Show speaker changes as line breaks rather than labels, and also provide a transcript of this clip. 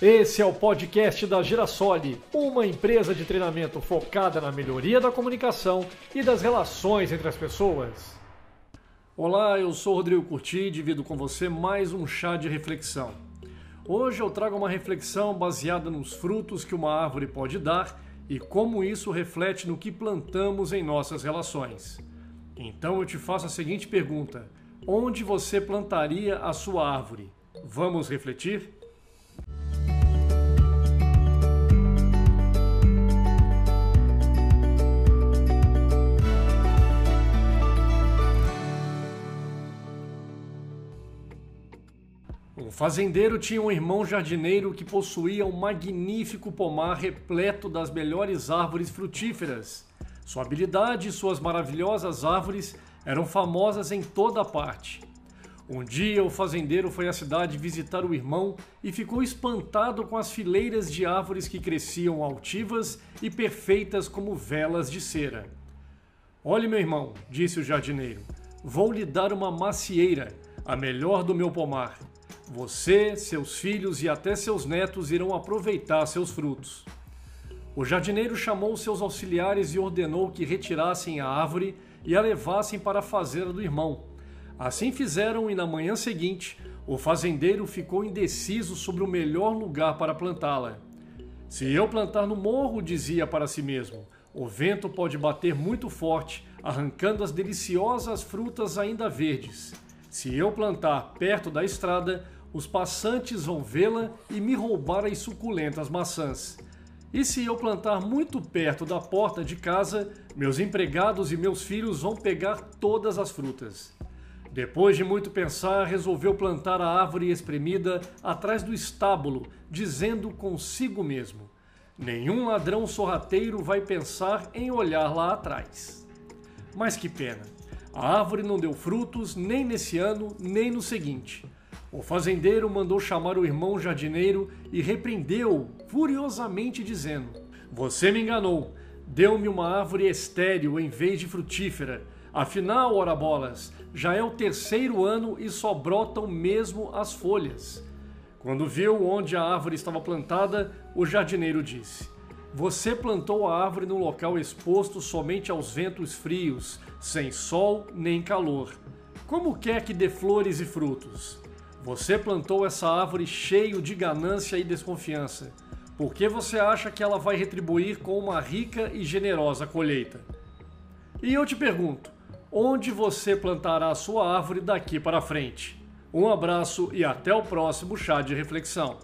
Esse é o podcast da Girasole, uma empresa de treinamento focada na melhoria da comunicação e das relações entre as pessoas. Olá, eu sou Rodrigo Curti e divido com você mais um chá de reflexão. Hoje eu trago uma reflexão baseada nos frutos que uma árvore pode dar e como isso reflete no que plantamos em nossas relações. Então eu te faço a seguinte pergunta: onde você plantaria a sua árvore? Vamos refletir? Um fazendeiro tinha um irmão jardineiro que possuía um magnífico pomar repleto das melhores árvores frutíferas. Sua habilidade e suas maravilhosas árvores eram famosas em toda parte. Um dia o fazendeiro foi à cidade visitar o irmão e ficou espantado com as fileiras de árvores que cresciam altivas e perfeitas como velas de cera. Olhe, meu irmão, disse o jardineiro, vou lhe dar uma macieira, a melhor do meu pomar. Você, seus filhos e até seus netos irão aproveitar seus frutos. O jardineiro chamou seus auxiliares e ordenou que retirassem a árvore e a levassem para a fazenda do irmão. Assim fizeram e na manhã seguinte, o fazendeiro ficou indeciso sobre o melhor lugar para plantá-la. Se eu plantar no morro, dizia para si mesmo, o vento pode bater muito forte, arrancando as deliciosas frutas ainda verdes. Se eu plantar perto da estrada, os passantes vão vê-la e me roubar as suculentas maçãs. E se eu plantar muito perto da porta de casa, meus empregados e meus filhos vão pegar todas as frutas. Depois de muito pensar, resolveu plantar a árvore espremida atrás do estábulo, dizendo consigo mesmo: Nenhum ladrão sorrateiro vai pensar em olhar lá atrás. Mas que pena! A árvore não deu frutos nem nesse ano, nem no seguinte. O fazendeiro mandou chamar o irmão jardineiro e repreendeu furiosamente, dizendo: Você me enganou, deu-me uma árvore estéril em vez de frutífera. Afinal, ora bolas, já é o terceiro ano e só brotam mesmo as folhas. Quando viu onde a árvore estava plantada, o jardineiro disse: Você plantou a árvore num local exposto somente aos ventos frios, sem sol nem calor. Como quer que dê flores e frutos? Você plantou essa árvore cheio de ganância e desconfiança. Por que você acha que ela vai retribuir com uma rica e generosa colheita? E eu te pergunto, onde você plantará a sua árvore daqui para frente? Um abraço e até o próximo chá de reflexão.